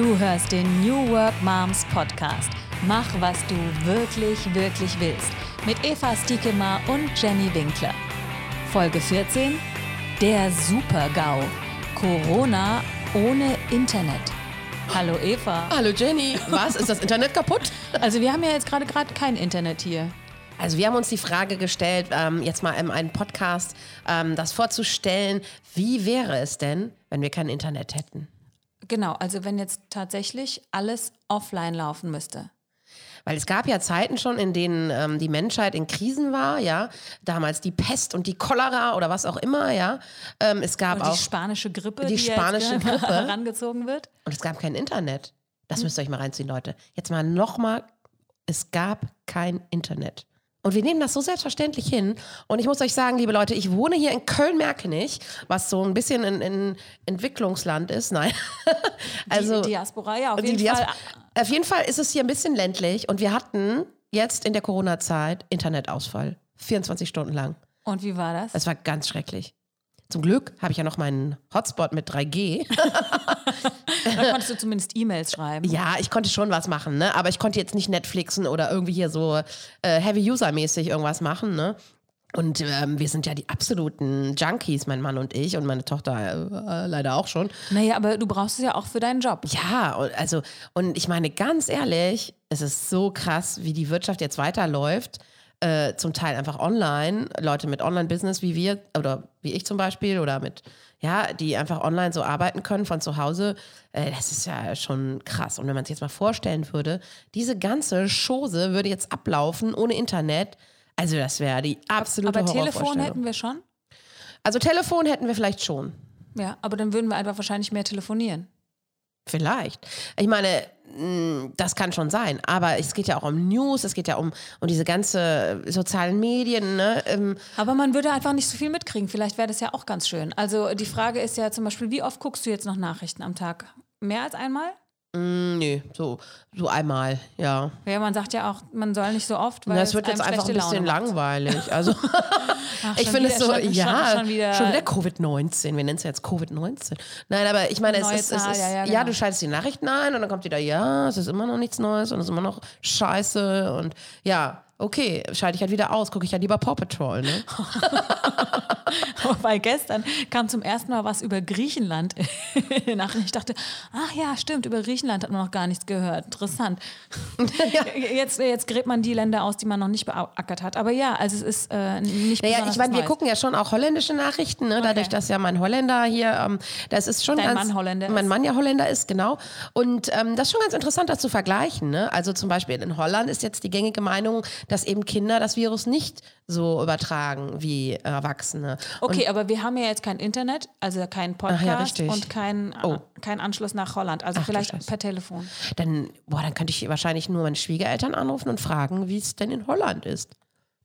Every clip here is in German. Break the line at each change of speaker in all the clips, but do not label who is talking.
Du hörst den New Work Moms Podcast. Mach, was du wirklich, wirklich willst. Mit Eva Stiekemar und Jenny Winkler. Folge 14. Der Super-GAU. Corona ohne Internet. Hallo Eva.
Hallo Jenny. Was? Ist das Internet kaputt?
Also wir haben ja jetzt gerade gerade kein Internet hier.
Also wir haben uns die Frage gestellt, ähm, jetzt mal in einem Podcast ähm, das vorzustellen, wie wäre es denn, wenn wir kein Internet hätten?
Genau, also wenn jetzt tatsächlich alles offline laufen müsste.
Weil es gab ja Zeiten schon, in denen ähm, die Menschheit in Krisen war, ja. Damals die Pest und die Cholera oder was auch immer, ja. Ähm, es gab
Und die
auch
spanische Grippe,
die
die,
spanische
jetzt
Grippe.
herangezogen wird.
und es gab kein Internet. Das müsst ihr euch mal reinziehen, Leute. Jetzt mal nochmal, es gab kein Internet. Und wir nehmen das so selbstverständlich hin. Und ich muss euch sagen, liebe Leute, ich wohne hier in Köln-Merkenich, was so ein bisschen ein, ein Entwicklungsland ist. Nein. also,
die Diaspora, ja, auf jeden
Dias-
Fall.
Auf jeden Fall ist es hier ein bisschen ländlich. Und wir hatten jetzt in der Corona-Zeit Internetausfall. 24 Stunden lang.
Und wie war das?
Es war ganz schrecklich. Zum Glück habe ich ja noch meinen Hotspot mit 3G.
Da konntest du zumindest E-Mails schreiben.
Ja, ich konnte schon was machen, ne? Aber ich konnte jetzt nicht Netflixen oder irgendwie hier so äh, Heavy-User-mäßig irgendwas machen, ne? Und ähm, wir sind ja die absoluten Junkies, mein Mann und ich und meine Tochter äh, leider auch schon.
Naja, aber du brauchst es ja auch für deinen Job.
Ja, und also, und ich meine, ganz ehrlich, es ist so krass, wie die Wirtschaft jetzt weiterläuft. Äh, zum Teil einfach online, Leute mit Online-Business wie wir oder wie ich zum Beispiel oder mit, ja, die einfach online so arbeiten können von zu Hause. Äh, das ist ja schon krass. Und wenn man sich jetzt mal vorstellen würde, diese ganze Chose würde jetzt ablaufen ohne Internet. Also das wäre die absolute
aber Telefon hätten wir schon.
Also Telefon hätten wir vielleicht schon.
Ja, aber dann würden wir einfach wahrscheinlich mehr telefonieren.
Vielleicht. Ich meine, mh, das kann schon sein, aber es geht ja auch um News, es geht ja um, um diese ganze sozialen Medien. Ne? Ähm,
Aber man würde einfach nicht so viel mitkriegen. Vielleicht wäre das ja auch ganz schön. Also die Frage ist ja zum Beispiel, wie oft guckst du jetzt noch Nachrichten am Tag? Mehr als einmal?
Mh, nee, so, so einmal, ja.
Ja, man sagt ja auch, man soll nicht so oft, weil
Das
es
wird jetzt einfach ein bisschen
Laune macht.
langweilig. Also
Ach,
ich finde es so,
schon,
ja,
schon, schon wieder,
wieder Covid-19. Wir nennen es ja jetzt Covid-19. Nein, aber ich meine, es ist, es
Zahl,
ist
ja, ja,
ja,
genau.
du schaltest die Nachrichten ein und dann kommt wieder, ja, es ist immer noch nichts Neues und es ist immer noch Scheiße und ja, okay, schalte ich halt wieder aus, gucke ich ja lieber Paw Patrol, ne?
Weil gestern kam zum ersten Mal was über Griechenland in den Nachrichten. Ich dachte, ach ja, stimmt, über Griechenland hat man noch gar nichts gehört. Interessant. jetzt, jetzt gräbt man die Länder aus, die man noch nicht beackert hat. Aber ja, also es ist äh, nicht
Naja, ich meine, wir gucken ja schon auch holländische Nachrichten, ne? dadurch, dass ja mein Holländer hier, ähm, das ist schon
Dein
ganz...
Mann Holländer
Mein
ist.
Mann ja Holländer ist, genau. Und ähm, das ist schon ganz interessant, das zu vergleichen. Ne? Also zum Beispiel in Holland ist jetzt die gängige Meinung, dass eben Kinder das Virus nicht so übertragen wie Erwachsene.
Okay, aber wir haben ja jetzt kein Internet, also kein Podcast
ja,
und kein,
Oh.
kein Anschluss nach Holland. Also
Ach,
vielleicht per Telefon.
Dann, boah, dann könnte ich wahrscheinlich nur meine Schwiegereltern anrufen und fragen, wie es denn in Holland ist.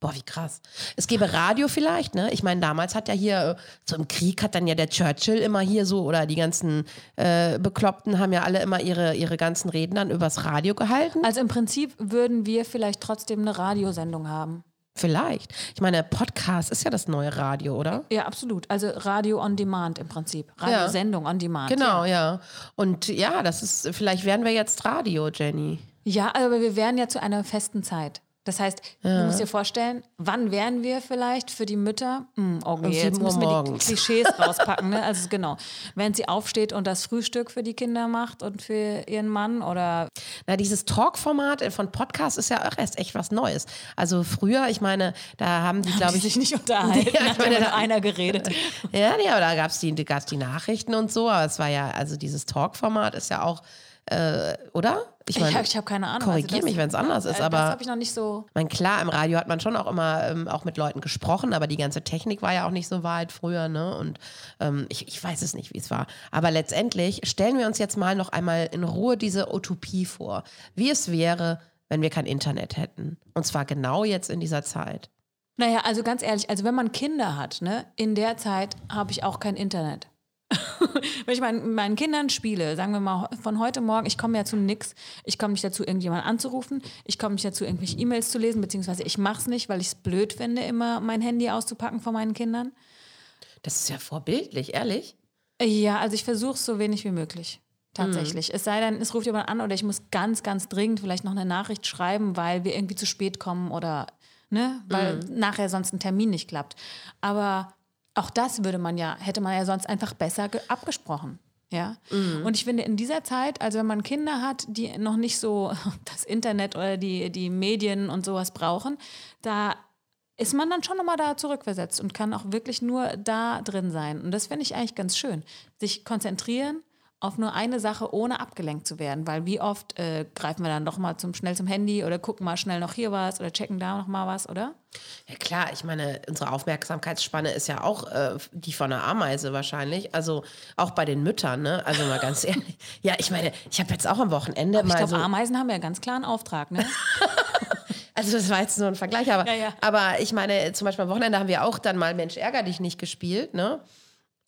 Boah, wie krass. Es gäbe Radio vielleicht, ne? Ich meine, damals hat ja hier, äh, so im Krieg hat dann ja der Churchill immer hier so, oder die ganzen äh, Bekloppten haben ja alle immer ihre, ihre ganzen Reden dann übers Radio gehalten.
Also im Prinzip würden wir vielleicht trotzdem eine Radiosendung haben.
Vielleicht. Ich meine, Podcast ist ja das neue Radio, oder?
Ja, absolut. Also Radio on Demand im Prinzip. Radiosendung on Demand.
Genau,
Ja.
ja. Und ja, das ist, vielleicht werden wir jetzt Radio, Jenny.
ja, aber wir wären ja zu einer festen Zeit. Das heißt, du musst dir vorstellen, wann wären wir vielleicht für die Mütter? Hm, okay,
Um
jetzt
7 Uhr
müssen wir die. Klischees rauspacken. Ne? Also genau, wenn sie aufsteht und das Frühstück für die Kinder macht und für ihren Mann oder
Na, dieses Talk-Format von Podcast ist ja auch erst echt was Neues. Also früher, ich meine, da haben die, glaube ich,
sich nicht unterhalten,
Ja, ich meine, da-
einer geredet.
Ja, nee, aber da gab es die, gab's die Nachrichten und so, aber es war ja, also dieses Talk-Format ist ja auch, äh, oder? Ich
hab- ich habe keine Ahnung.
korrigier mich, wenn's anders ist,
äh,
aber-
Das habe ich noch nicht so.
ich meine, klar, im Radio hat man schon auch immer ähm, auch mit Leuten gesprochen, aber die ganze Technik war ja auch nicht so weit früher, ne? Und ähm, ich, ich weiß es nicht, wie es war. Aber letztendlich stellen wir uns jetzt mal noch einmal in Ruhe diese Utopie vor, wie es wäre, wenn wir kein Internet hätten. Und zwar genau jetzt in dieser Zeit.
Naja, also ganz ehrlich, also wenn man Kinder hat, ne, in der Zeit habe ich auch kein Internet. Wenn ich mein, meinen Kindern spiele, sagen wir mal von heute Morgen, ich komme ja zu nix, ich komme nicht dazu, irgendjemanden anzurufen, ich komme nicht dazu, irgendwelche E-Mails zu lesen, beziehungsweise ich mache es nicht, weil ich es blöd finde, immer mein Handy auszupacken von meinen Kindern.
Das ist ja vorbildlich, ehrlich.
Ja, also ich versuche es so wenig wie möglich. Tatsächlich. Es sei denn, es ruft jemand an oder ich muss ganz, ganz dringend vielleicht noch eine Nachricht schreiben, weil wir irgendwie zu spät kommen oder ne, weil nachher sonst ein Termin nicht klappt. Aber auch das würde man ja, hätte man ja sonst einfach besser ge- abgesprochen. Ja. Und ich finde, in dieser Zeit, also wenn man Kinder hat, die noch nicht so das Internet oder die, die Medien und sowas brauchen, da ist man dann schon nochmal da zurückversetzt und kann auch wirklich nur da drin sein. Und das finde ich eigentlich ganz schön. Sich konzentrieren auf nur eine Sache, ohne abgelenkt zu werden. Weil wie oft äh, greifen wir dann doch mal zum, schnell zum Handy oder gucken mal schnell noch hier was oder checken da noch mal was, oder?
Ja klar, ich meine, unsere Aufmerksamkeitsspanne ist ja auch äh, die von einer Ameise wahrscheinlich. Also auch bei den Müttern, ne? Also mal ganz ehrlich. Ja, ich meine, ich habe jetzt auch am Wochenende
Ich
mal
glaube,
so.
Ameisen haben ja ganz klar einen Auftrag, ne?
Also das war jetzt nur ein Vergleich, aber,
Ja, ja.
aber ich meine, zum Beispiel am Wochenende haben wir auch dann mal Mensch ärger dich nicht gespielt, ne?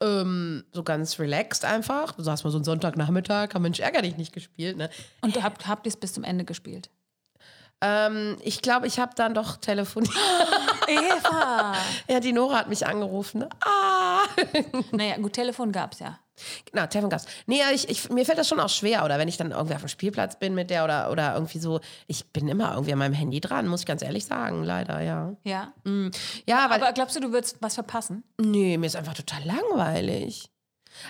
Ähm, so ganz relaxed einfach. Du sagst mal so einen Sonntagnachmittag, haben Mensch ärger dich nicht gespielt, ne?
Und habt, habt ihr es bis zum Ende gespielt?
Ähm, ich glaube, ich habe dann doch telefoniert.
Eva!
ja, die Nora hat mich angerufen. Ne? Ah!
naja, gut, Telefon gab es ja.
Genau, Telefon gab's. Nee, aber ich, ich, mir fällt das schon auch schwer. Oder wenn ich dann irgendwie auf dem Spielplatz bin mit der oder, oder irgendwie so, ich bin immer irgendwie an meinem Handy dran, muss ich ganz ehrlich sagen, leider, ja.
Ja.
Ja, weil,
Aber glaubst du, du würdest was verpassen?
nee, mir ist einfach total langweilig.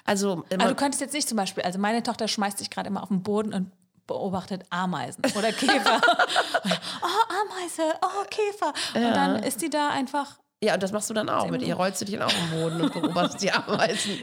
Also,
Also du könntest jetzt nicht zum Beispiel, also meine Tochter schmeißt sich gerade immer auf den Boden und beobachtet Ameisen oder Käfer. oh, Ameise, oh, Käfer. Und dann ist die da einfach,
ja, und das machst du dann auch. Mit ihr rollst du dich dann auch im Boden und beobachtest die Ameisen.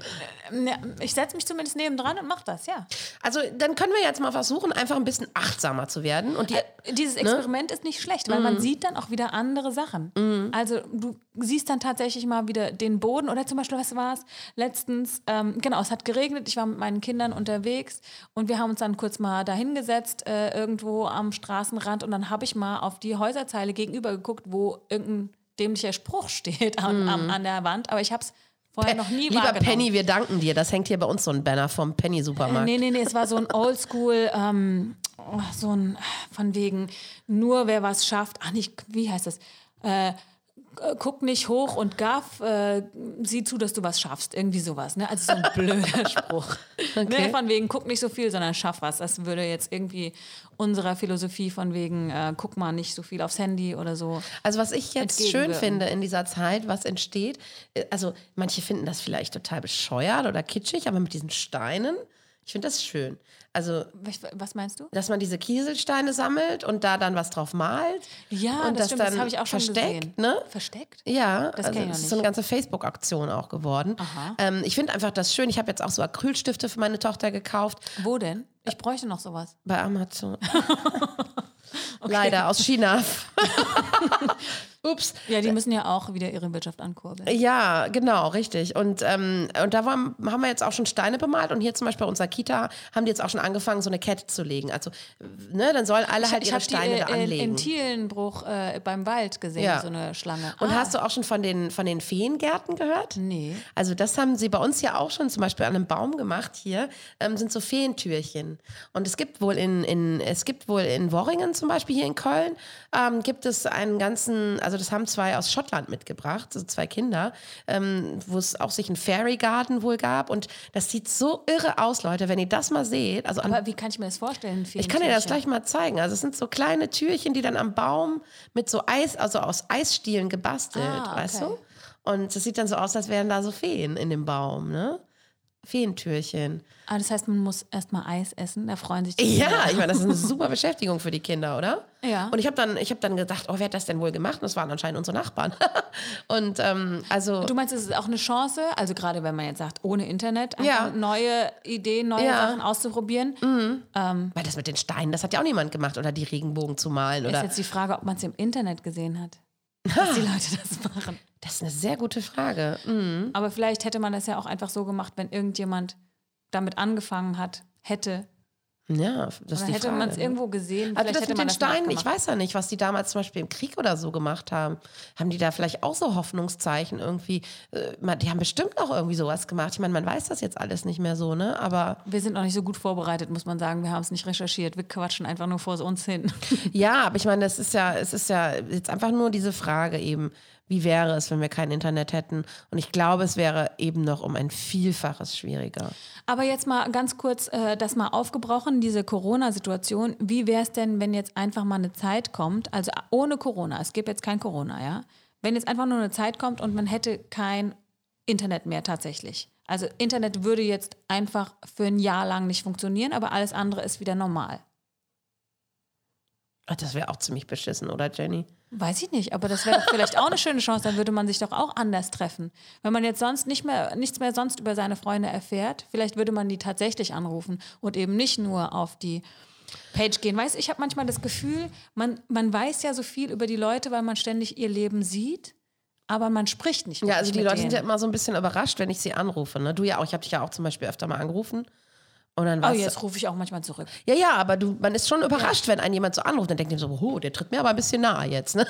ich setze mich zumindest nebendran und mach das, ja.
Also, dann können wir jetzt mal versuchen, einfach ein bisschen achtsamer zu werden. Und die,
Dieses Experiment ist nicht schlecht, weil man sieht dann auch wieder andere Sachen. Also du siehst dann tatsächlich mal wieder den Boden oder zum Beispiel, was war es? Letztens, ähm, genau, es hat geregnet, ich war mit meinen Kindern unterwegs und wir haben uns dann kurz mal dahingesetzt, äh, irgendwo am Straßenrand und dann habe ich mal auf die Häuserzeile gegenüber geguckt, wo irgendein dämlicher Spruch steht an, am- an der Wand, aber ich habe es vorher noch nie
Lieber. Penny, wir danken dir. Das hängt hier bei uns so ein Banner vom Penny-Supermarkt.
Nee, nee, nee, es war so ein Oldschool, ähm, oh, so ein, von wegen, nur wer was schafft, ach nicht, wie heißt das? Äh, guck nicht hoch und gaff, äh, sieh zu, dass du was schaffst. Irgendwie sowas, ne? Also so ein blöder Spruch. Ne? Von wegen, guck nicht so viel, sondern schaff was. Das würde jetzt irgendwie unserer Philosophie von wegen, äh, guck mal nicht so viel aufs Handy oder so.
Also was ich jetzt schön finde in dieser Zeit, was entsteht, äh, also manche finden das vielleicht total bescheuert oder kitschig, aber mit diesen Steinen, ich finde das schön. Also,
Was, meinst du?
dass man diese Kieselsteine sammelt und da dann was drauf malt.
Ja,
und
das das habe ich auch schon
versteckt, ne?
Versteckt?
Ja,
Das
also es ist so eine ganze Facebook-Aktion auch geworden. Ähm, ich finde einfach das schön. Ich habe jetzt auch so Acrylstifte für meine Tochter gekauft
Wo denn? Ich bräuchte noch sowas.
bei Amazon. Leider aus China. Ups.
Ja, die müssen ja auch wieder ihre Wirtschaft ankurbeln.
Ja, genau, richtig. Und, ähm, und da waren, haben wir jetzt auch schon Steine bemalt und hier zum Beispiel bei unserer Kita haben die jetzt auch schon angefangen, so eine Kette zu legen. Also, ne, dann sollen alle halt
ich
ihre
habe die
Steine da
äh,
anlegen.
in Thielenbruch äh, beim Wald gesehen,
Ja.
so eine Schlange.
und
ah,
hast du auch schon von den, von den Feengärten gehört?
Nee.
Also das haben sie bei uns ja auch schon zum Beispiel an einem Baum gemacht hier, ähm, sind so Feentürchen. Und es gibt wohl in, in, es gibt wohl in Worringen zum Beispiel hier in Köln, ähm, gibt es einen ganzen, also das haben zwei aus Schottland mitgebracht, so zwei Kinder, ähm, wo es auch sich einen Fairy Garden wohl gab. Und das sieht so irre aus, Leute, wenn ihr das mal seht. Also an
Aber wie kann ich mir das vorstellen?
ich kann dir das gleich mal zeigen. Also es sind so kleine Türchen, die dann am Baum mit so Eis, also aus Eisstielen gebastelt,
Ah, okay.
weißt du? Und es sieht dann so aus, als wären da so Feen in dem Baum, ne? Feentürchen.
Ah, das heißt, man muss erstmal Eis essen, da freuen sich die
Ja,
Kinder.
ich meine, das ist eine super Beschäftigung für die Kinder, oder?
Ja.
Und ich habe dann, ich hab dann gedacht, oh, wer hat das denn wohl gemacht? Und das waren anscheinend unsere Nachbarn. Und ähm, also.
Du meinst, es ist auch eine Chance, also gerade wenn man jetzt sagt, ohne Internet,
Ja.
neue Ideen, neue
Ja. Mhm.
Sachen auszuprobieren.
weil das mit den Steinen, das hat ja auch niemand gemacht, oder die Regenbogen zu malen.
Ist
Oder
jetzt die Frage, ob man es im Internet gesehen hat, dass die Leute das machen.
das ist eine sehr gute Frage. Mhm.
Aber vielleicht hätte man das ja auch einfach so gemacht, wenn irgendjemand damit angefangen hat, hätte.
Ja, das ist die
hätte man es
ne?
irgendwo gesehen.
Also das mit den Steinen, ich weiß ja nicht, was die damals zum Beispiel im Krieg oder so gemacht haben. Haben die da vielleicht auch so Hoffnungszeichen irgendwie? Äh, die haben bestimmt auch irgendwie sowas gemacht. Ich meine, man weiß das jetzt alles nicht mehr so, ne? Aber
Wir sind noch nicht so gut vorbereitet, muss man sagen. Wir haben es nicht recherchiert. Wir quatschen einfach nur vor uns hin.
ja, aber ich meine, das ist ja, es ist ja jetzt einfach nur diese Frage eben. Wie wäre es, wenn wir kein Internet hätten. Und ich glaube, es wäre eben noch um ein Vielfaches schwieriger.
Aber jetzt mal ganz kurz äh, das mal aufgebrochen, diese Corona-Situation. Wie wäre es denn, wenn jetzt einfach mal eine Zeit kommt, also ohne Corona, es gibt jetzt kein Corona, ja? Wenn jetzt einfach nur eine Zeit kommt und man hätte kein Internet mehr tatsächlich. Also Internet würde jetzt einfach für ein Jahr lang nicht funktionieren, aber alles andere ist wieder normal.
Ach, das wäre auch ziemlich beschissen, oder Jenny?
Weiß ich nicht, aber das wäre vielleicht auch eine schöne Chance, dann würde man sich doch auch anders treffen. Wenn man jetzt sonst nicht mehr, nichts mehr sonst über seine Freunde erfährt, vielleicht würde man die tatsächlich anrufen und eben nicht nur auf die Page gehen. Weißt ich habe manchmal das Gefühl, man, man weiß ja so viel über die Leute, weil man ständig ihr Leben sieht, aber man spricht nicht.
Ja, also die Leute
denen.
sind ja immer so ein bisschen überrascht, wenn ich sie anrufe. Ne? Du ja auch, ich habe dich ja auch zum Beispiel öfter mal angerufen. Und dann
Oh, jetzt rufe ich auch manchmal zurück.
Ja, ja, aber du, man ist schon überrascht, wenn einen jemand so anruft, dann denkt man so, oh, der tritt mir aber ein bisschen nahe jetzt, ne?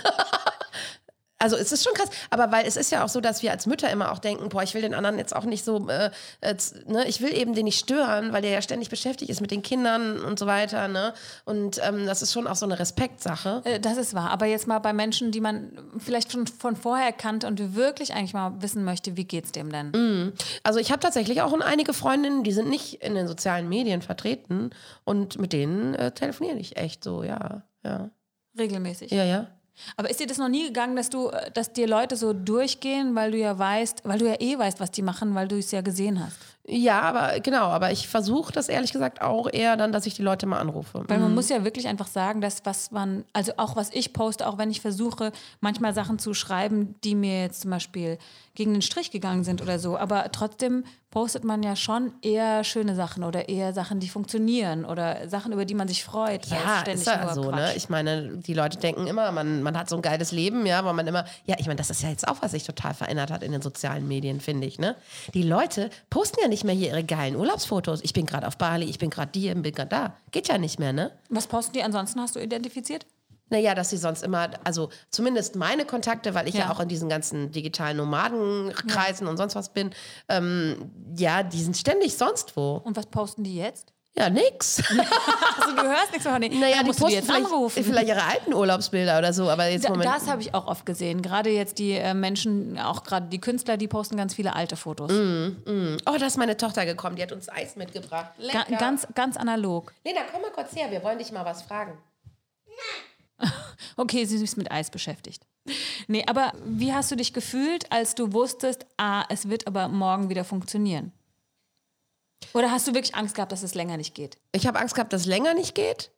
Also es ist schon krass, aber weil es ist ja auch so, dass wir als Mütter immer auch denken, boah, ich will den anderen jetzt auch nicht so, äh, z- ne, ich will eben den nicht stören, weil der ja ständig beschäftigt ist mit den Kindern und so weiter, ne? Und ähm, das ist schon auch so eine Respektsache.
Äh, Das ist wahr. Aber jetzt mal bei Menschen, die man vielleicht schon von vorher kannte und wirklich eigentlich mal wissen möchte, wie geht's dem denn?
Also ich habe tatsächlich auch einige Freundinnen, die sind nicht in den sozialen Medien vertreten und mit denen äh, telefoniere ich echt so, ja, ja,
Regelmäßig.
ja, ja.
Aber ist dir das noch nie gegangen, dass du, äh, dass dir Leute so durchgehen, weil du ja weißt, weil du ja eh weißt, was die machen, weil du es ja gesehen hast?
Ja, aber genau, aber ich versuche das ehrlich gesagt auch eher dann, dass ich die Leute mal anrufe.
Weil man muss ja wirklich einfach sagen, dass was man, also auch was ich poste, auch wenn ich versuche, manchmal Sachen zu schreiben, die mir jetzt zum Beispiel gegen den Strich gegangen sind oder so, aber trotzdem postet man ja schon eher schöne Sachen oder eher Sachen, die funktionieren oder Sachen, über die man sich freut.
Ja,
ständig
ist ja so, ne? Ich meine, die Leute denken immer, man, man hat so ein geiles Leben, ja, weil man immer, ja, ich meine, das ist ja jetzt auch, was sich total verändert hat in den sozialen Medien, finde ich, ne? Die Leute posten ja nicht mehr hier ihre geilen Urlaubsfotos. Ich bin gerade auf Bali, ich bin gerade hier, bin gerade da. Geht ja nicht mehr, ne?
Was posten die ansonsten, hast du identifiziert?
Naja, dass sie sonst immer, also zumindest meine Kontakte, weil ich ja,
Ja.
auch in diesen ganzen digitalen Nomadenkreisen und sonst was bin, ähm, ja, die sind ständig sonst wo.
Und was posten die jetzt?
Ja, nix.
Also du hörst nichts von denen.
Naja,
Dann
die
du die
posten
jetzt
vielleicht,
anrufen.
vielleicht ihre alten Urlaubsbilder oder so, aber jetzt
Da,
Moment.
das habe ich auch oft gesehen. Gerade jetzt die äh, Menschen, auch gerade die Künstler, die posten ganz viele alte Fotos.
Oh, da ist meine Tochter gekommen, die hat uns Eis mitgebracht.
Ga
Lecker.
ganz, ganz analog.
Lena, komm mal kurz her, wir wollen dich mal was fragen.
Okay, sie ist mit Eis beschäftigt. Nee, aber wie hast du dich gefühlt, als du wusstest, ah, es wird aber morgen wieder funktionieren? Oder hast du wirklich Angst gehabt, dass es länger nicht geht?
Ich habe Angst gehabt, dass es länger nicht geht.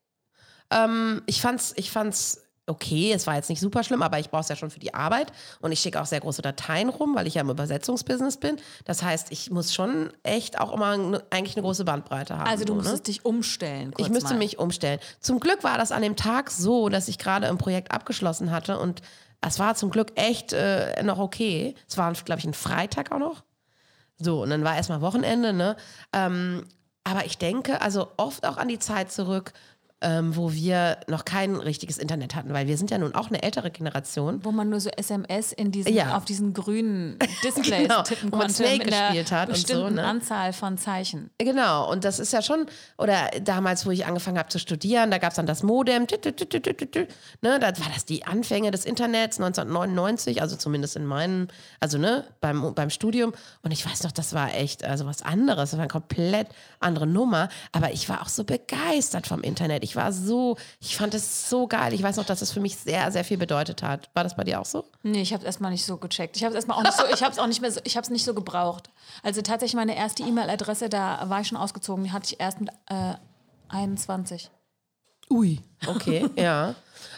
Ähm, ich fand's, ich fand's okay, es war jetzt nicht super schlimm, aber ich brauche es ja schon für die Arbeit und ich schicke auch sehr große Dateien rum, weil ich ja im Übersetzungsbusiness bin. Das heißt, ich muss schon echt auch immer ne, eigentlich eine große Bandbreite haben.
Also du
so, ne?
musstest dich umstellen.
Ich müsste
mal.
mich umstellen. Zum Glück war das an dem Tag so, dass ich gerade ein Projekt abgeschlossen hatte und es war zum Glück echt äh, noch okay. Es war, glaube ich, ein Freitag auch noch. So, und dann war erstmal Wochenende, ne? Ähm, aber ich denke also oft auch an die Zeit zurück, ähm, wo wir noch kein richtiges Internet hatten, weil wir sind ja nun auch eine ältere Generation.
Wo man nur so SMS in diesen,
Ja.
auf diesen grünen Displays
Genau,
tippen konnte
Snake
mit
gespielt hat und so, ne?
Anzahl von Zeichen.
Genau, und das ist ja schon, oder damals, wo ich angefangen habe zu studieren, da gab es dann das Modem, ne, da war das die Anfänge des Internets 1999, also zumindest in meinem, also ne, beim, beim Studium. Und ich weiß noch, das war echt, also was anderes, das war eine komplett andere Nummer. Aber ich war auch so begeistert vom Internet. Ich war so, ich fand es so geil. Ich weiß noch, dass es für mich sehr, sehr viel bedeutet hat. War das bei dir auch so?
Nee, ich habe es erstmal nicht so gecheckt. Ich habe es erstmal auch nicht so, ich habe es auch nicht mehr so, ich habe es nicht so gebraucht. Also tatsächlich meine erste E-Mail-Adresse, da war ich schon ausgezogen, die hatte ich erst mit äh, 21.
Ui. Okay, ja.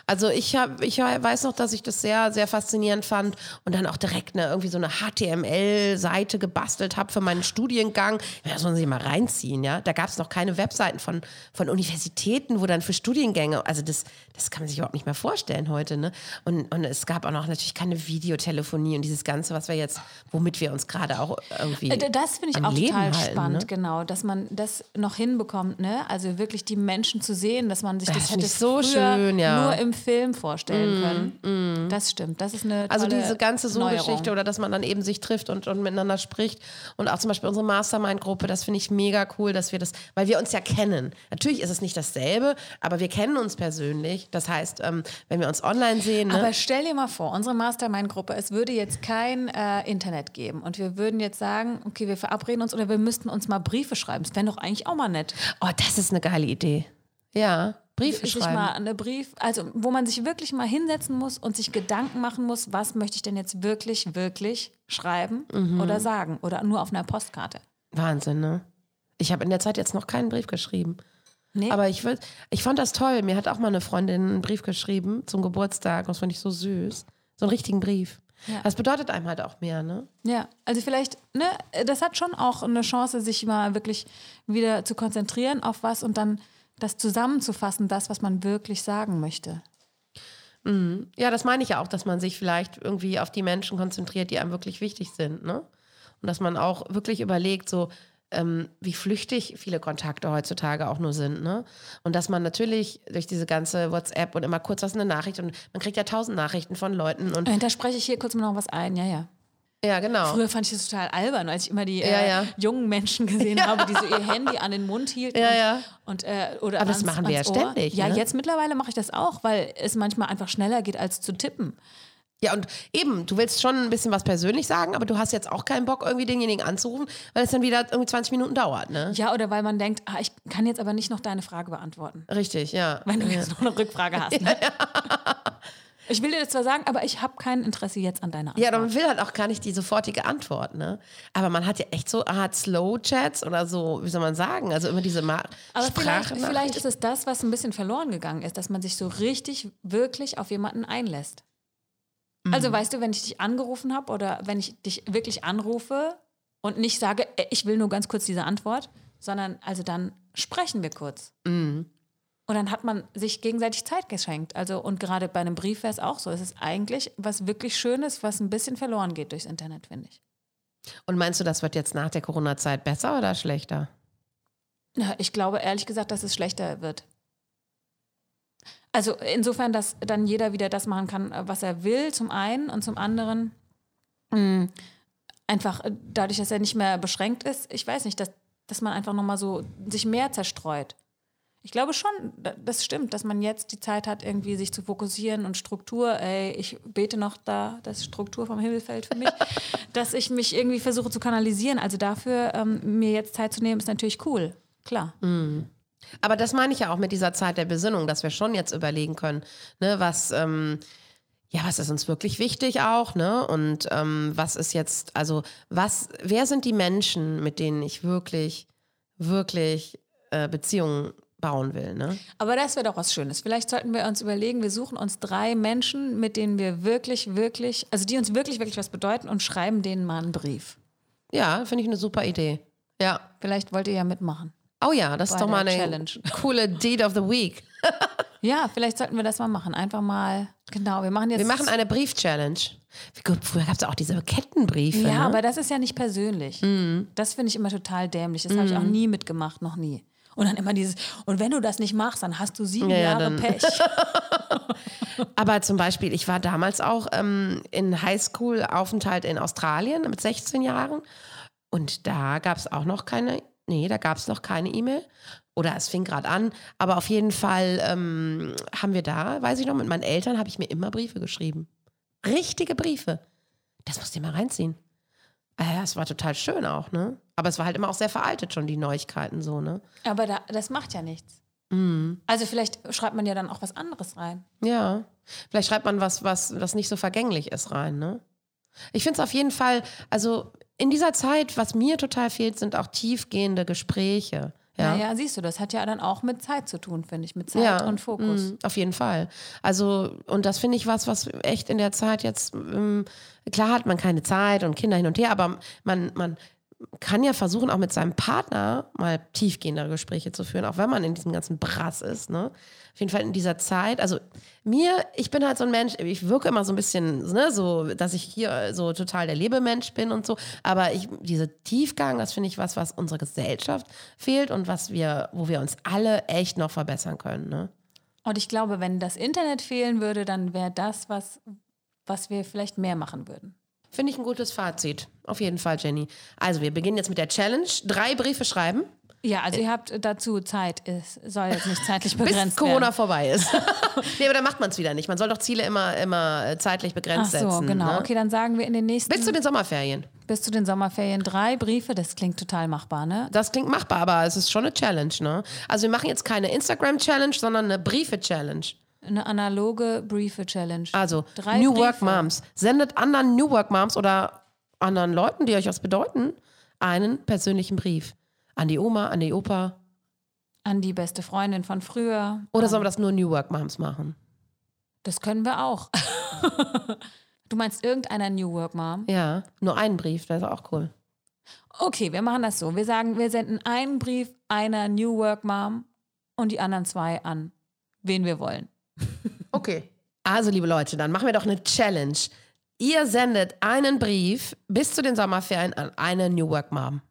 Also ich habe, ich weiß noch, dass ich das sehr, sehr faszinierend fand und dann auch direkt eine, irgendwie so eine HTML-Seite gebastelt habe für meinen Studiengang. Ja, das muss man sich mal reinziehen, ja. Da gab es noch keine Webseiten von, von Universitäten, wo dann für Studiengänge, also das, das kann man sich überhaupt nicht mehr vorstellen heute, ne? Und, und es gab auch noch natürlich keine Videotelefonie und dieses Ganze, was wir jetzt, womit wir uns gerade auch irgendwie.
Äh, Das finde ich auch
Leben
total
halten,
spannend,
ne?
genau, dass man das noch hinbekommt, ne? Also wirklich die Menschen zu sehen, dass man sich
Das
das,
ist so schön, ja.
Nur im Film vorstellen können. Das stimmt. Das ist eine
Also diese ganze
Neuerung.
So-Geschichte oder dass man dann eben sich trifft und, und miteinander spricht. Und auch zum Beispiel unsere Mastermind-Gruppe, das finde ich mega cool, dass wir das, weil wir uns ja kennen. Natürlich ist es nicht dasselbe, aber wir kennen uns persönlich. Das heißt, ähm, wenn wir uns online sehen, ne?
Aber stell dir mal vor, unsere Mastermind-Gruppe, es würde jetzt kein äh, Internet geben und wir würden jetzt sagen, okay, wir verabreden uns oder wir müssten uns mal Briefe schreiben. Das wäre doch eigentlich auch mal nett.
oh, das ist eine geile Idee. Ja, Briefe
sich
schreiben.
mal eine Brief, also wo man sich wirklich mal hinsetzen muss und sich Gedanken machen muss, was möchte ich denn jetzt wirklich, wirklich schreiben
Mhm.
oder sagen oder nur auf einer Postkarte.
Wahnsinn, ne? Ich habe in der Zeit jetzt noch keinen Brief geschrieben.
Nee.
Aber ich, will, ich fand das toll. Mir hat auch mal eine Freundin einen Brief geschrieben zum Geburtstag. Das fand ich so süß. So einen richtigen Brief.
Ja.
Das bedeutet einem halt auch mehr, ne?
Ja, also vielleicht, ne, das hat schon auch eine Chance, sich mal wirklich wieder zu konzentrieren auf was und dann das zusammenzufassen, das, was man wirklich sagen möchte.
Ja, das meine ich ja auch, dass man sich vielleicht irgendwie auf die Menschen konzentriert, die einem wirklich wichtig sind, ne? Und dass man auch wirklich überlegt, so, ähm, wie flüchtig viele Kontakte heutzutage auch nur sind, ne? Und dass man natürlich durch diese ganze WhatsApp und immer kurz was eine Nachricht und man kriegt ja tausend Nachrichten von Leuten und
Da spreche ich hier kurz mal noch was ein, ja, ja.
Ja, genau.
Früher fand ich das total albern, als ich immer die
Ja,
äh,
ja.
jungen Menschen gesehen habe, die so ihr Handy an den Mund hielten.
Ja,
und,
ja.
Und, äh, oder
Aber das
ans-
machen wir ja
Ohr.
ständig,
Ja,
ne?
jetzt mittlerweile mache ich das auch, weil es manchmal einfach schneller geht, als zu tippen.
Ja, und eben, du willst schon ein bisschen was persönlich sagen, aber du hast jetzt auch keinen Bock, irgendwie denjenigen anzurufen, weil es dann wieder irgendwie 20 Minuten dauert, ne?
Ja, oder weil man denkt, ah, ich kann jetzt aber nicht noch deine Frage beantworten,
Richtig, ja.
wenn du jetzt noch eine Rückfrage hast. Ne? Ich will dir das zwar sagen, aber ich habe kein Interesse jetzt an deiner Antwort.
Ja, aber man will halt auch gar nicht die sofortige Antwort, ne? Aber man hat ja echt so Art Slow-Chats oder so, wie soll man sagen? Also immer diese Ma
Aber vielleicht, vielleicht ist es das, was ein bisschen verloren gegangen ist, dass man sich so richtig, wirklich auf jemanden einlässt.
Mhm.
Also weißt du, wenn ich dich angerufen habe oder wenn ich dich wirklich anrufe und nicht sage, äh, ich will nur ganz kurz diese Antwort, sondern also dann sprechen wir kurz.
Mhm.
Und dann hat man sich gegenseitig Zeit geschenkt. Also und gerade bei einem Brief wäre es auch so. Es ist eigentlich was wirklich Schönes, was ein bisschen verloren geht durchs Internet, finde ich.
Und meinst du, das wird jetzt nach der Corona-Zeit besser oder schlechter?
Ja, ich glaube ehrlich gesagt, dass es schlechter wird. Also insofern, dass dann jeder wieder das machen kann, was er will, zum einen und zum anderen mh, einfach äh, dadurch, dass er nicht mehr beschränkt ist, ich weiß nicht, dass, dass man einfach nochmal so sich mehr zerstreut. Ich glaube schon, da- das stimmt, dass man jetzt die Zeit hat, irgendwie sich zu fokussieren und Struktur, ey, ich bete noch da, dass Struktur vom Himmel fällt für mich, dass ich mich irgendwie versuche zu kanalisieren. Also dafür ähm, mir jetzt Zeit zu nehmen, ist natürlich cool. Klar.
Aber das meine ich ja auch mit dieser Zeit der Besinnung, dass wir schon jetzt überlegen können, ne, was, ähm, ja, was ist uns wirklich wichtig auch, ne? Und ähm, was ist jetzt, also was, wer sind die Menschen, mit denen ich wirklich, wirklich äh, Beziehungen bauen will, ne?
Aber das wäre doch was Schönes. Vielleicht sollten wir uns überlegen, wir suchen uns drei Menschen, mit denen wir wirklich, wirklich, also die uns wirklich, wirklich was bedeuten und schreiben denen mal einen Brief.
Ja, finde ich eine super Idee. Ja.
Vielleicht wollt ihr ja mitmachen.
Oh ja, das ist doch mal eine
Challenge.
coole Deed of the Week.
Ja, vielleicht sollten wir das mal machen. Einfach mal, genau, wir machen jetzt.
Wir machen eine Brief-Challenge. Früher gab es auch diese Kettenbriefe.
Ja,
ne?
aber das ist ja nicht persönlich. Das finde ich immer total dämlich. Das habe ich auch nie mitgemacht, noch nie. Und dann immer dieses, und wenn du das nicht machst, dann hast du sieben
Ja, ja,
Jahre
dann-
Pech.
Aber zum Beispiel, ich war damals auch ähm, in Highschool-Aufenthalt in Australien mit 16 Jahren. Und da gab es auch noch keine, nee, da gab es noch keine E-Mail. Oder es fing gerade an. Aber auf jeden Fall ähm, haben wir da, weiß ich noch, mit meinen Eltern habe ich mir immer Briefe geschrieben. Richtige Briefe. Das musst du dir mal reinziehen. Äh, Ja, es war total schön auch, ne? Aber es war halt immer auch sehr veraltet schon, die Neuigkeiten so, ne?
Aber da, das macht ja nichts.
Mhm.
Also vielleicht schreibt man ja dann auch was anderes rein.
Ja. Vielleicht schreibt man was, was, was nicht so vergänglich ist rein, ne? Ich finde es auf jeden Fall, also in dieser Zeit, was mir total fehlt, sind auch tiefgehende Gespräche. Ja.
Ja. ja, siehst du, das hat ja dann auch mit Zeit zu tun, finde ich, mit Zeit und Fokus.
mm, auf jeden Fall. Also, und das finde ich was, was echt in der Zeit jetzt, ähm, klar hat man keine Zeit und Kinder hin und her, aber man, man kann ja versuchen, auch mit seinem Partner mal tiefgehendere Gespräche zu führen, auch wenn man in diesem ganzen Brass ist. Ne? Auf jeden Fall in dieser Zeit. Also mir, ich bin halt so ein Mensch, ich wirke immer so ein bisschen, ne, so, dass ich hier so total der Lebemensch bin und so. Aber ich, diese Tiefgang, das finde ich was, was unserer Gesellschaft fehlt und was wir, wo wir uns alle echt noch verbessern können. Ne?
Und ich glaube, wenn das Internet fehlen würde, dann wäre das, was, was wir vielleicht mehr machen würden.
Finde ich ein gutes Fazit. Auf jeden Fall, Jenny. Also, wir beginnen jetzt mit der Challenge. Drei Briefe schreiben,
Ja, also ihr habt dazu Zeit. Es soll jetzt nicht zeitlich
bis
begrenzt
Corona
werden.
vorbei ist. nee, aber dann macht man es wieder nicht. Man soll doch Ziele immer, immer äh, zeitlich
Ach
begrenzt
so,
setzen.
genau.
Ne?
Okay, dann sagen wir in den nächsten
Bis zu den Sommerferien.
bis zu den Sommerferien drei Briefe. Das klingt total machbar, ne?
Das klingt machbar, aber es ist schon eine Challenge, ne? Also wir machen jetzt keine Instagram-Challenge, sondern eine Briefe-Challenge.
Eine analoge Briefe-Challenge.
Also
Drei
New
Briefe.
Work Moms. Sendet anderen New Work Moms oder anderen Leuten, die euch was bedeuten, einen persönlichen Brief. An die Oma, an die Opa.
An die beste Freundin von früher.
Oder sollen wir das nur New Work Moms machen?
Das können wir auch. du meinst irgendeiner New Work Mom?
Ja, nur einen Brief, das ist auch cool.
Okay, wir machen das so. Wir sagen, wir senden einen Brief einer New Work Mom und die anderen zwei an wen wir wollen.
Okay. Also, liebe Leute, dann machen wir doch eine Challenge. Ihr sendet einen Brief bis zu den Sommerferien an eine New Work Mom.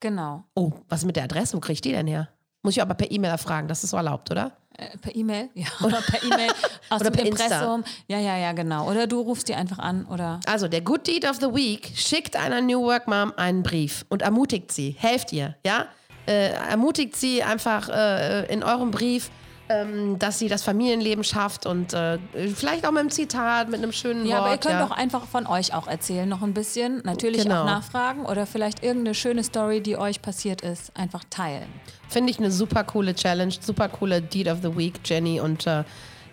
Genau.
Oh, was mit der Adresse? Wo kriege ich die denn her? Muss ich aber per E-Mail erfragen, das ist so erlaubt, oder?
Äh, per E-Mail? Ja, oder per E-Mail aus
Oder
dem
per Insta.
Impressum. Ja, ja, ja, genau. Oder du rufst die einfach an oder
Also, der Good Deed of the Week schickt einer New Work Mom einen Brief und ermutigt sie. Helft ihr, ja? Äh, ermutigt sie einfach äh, in eurem Brief, ähm, dass sie das Familienleben schafft und äh, vielleicht auch mit einem Zitat, mit einem schönen
Ja,
Wort.
aber ihr könnt
ja.
doch einfach von euch auch erzählen, noch ein bisschen. Natürlich
Genau.
auch nachfragen oder vielleicht irgendeine schöne Story, die euch passiert ist, einfach teilen.
Finde ich eine super coole Challenge, super coole Deed of the Week, Jenny. Und äh,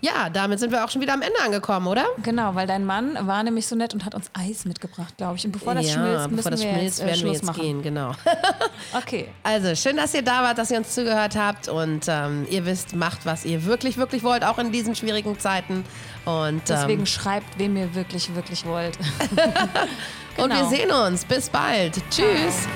ja, damit sind wir auch schon wieder am Ende angekommen, oder?
Genau, weil dein Mann war nämlich so nett und hat uns Eis mitgebracht, glaube ich. Und bevor das
ja,
schmilzt, müssen
bevor das
wir
schmilzt,
jetzt, äh,
werden wir
Schluss
jetzt
machen.
gehen, genau.
Okay.
Also, schön, dass ihr da wart, dass ihr uns zugehört habt und ähm, ihr wisst, macht, was ihr wirklich, wirklich wollt, auch in diesen schwierigen Zeiten. Und,
Deswegen
ähm,
schreibt, wem ihr wirklich, wirklich wollt.
und wir
genau.
sehen uns. Bis bald. Tschüss.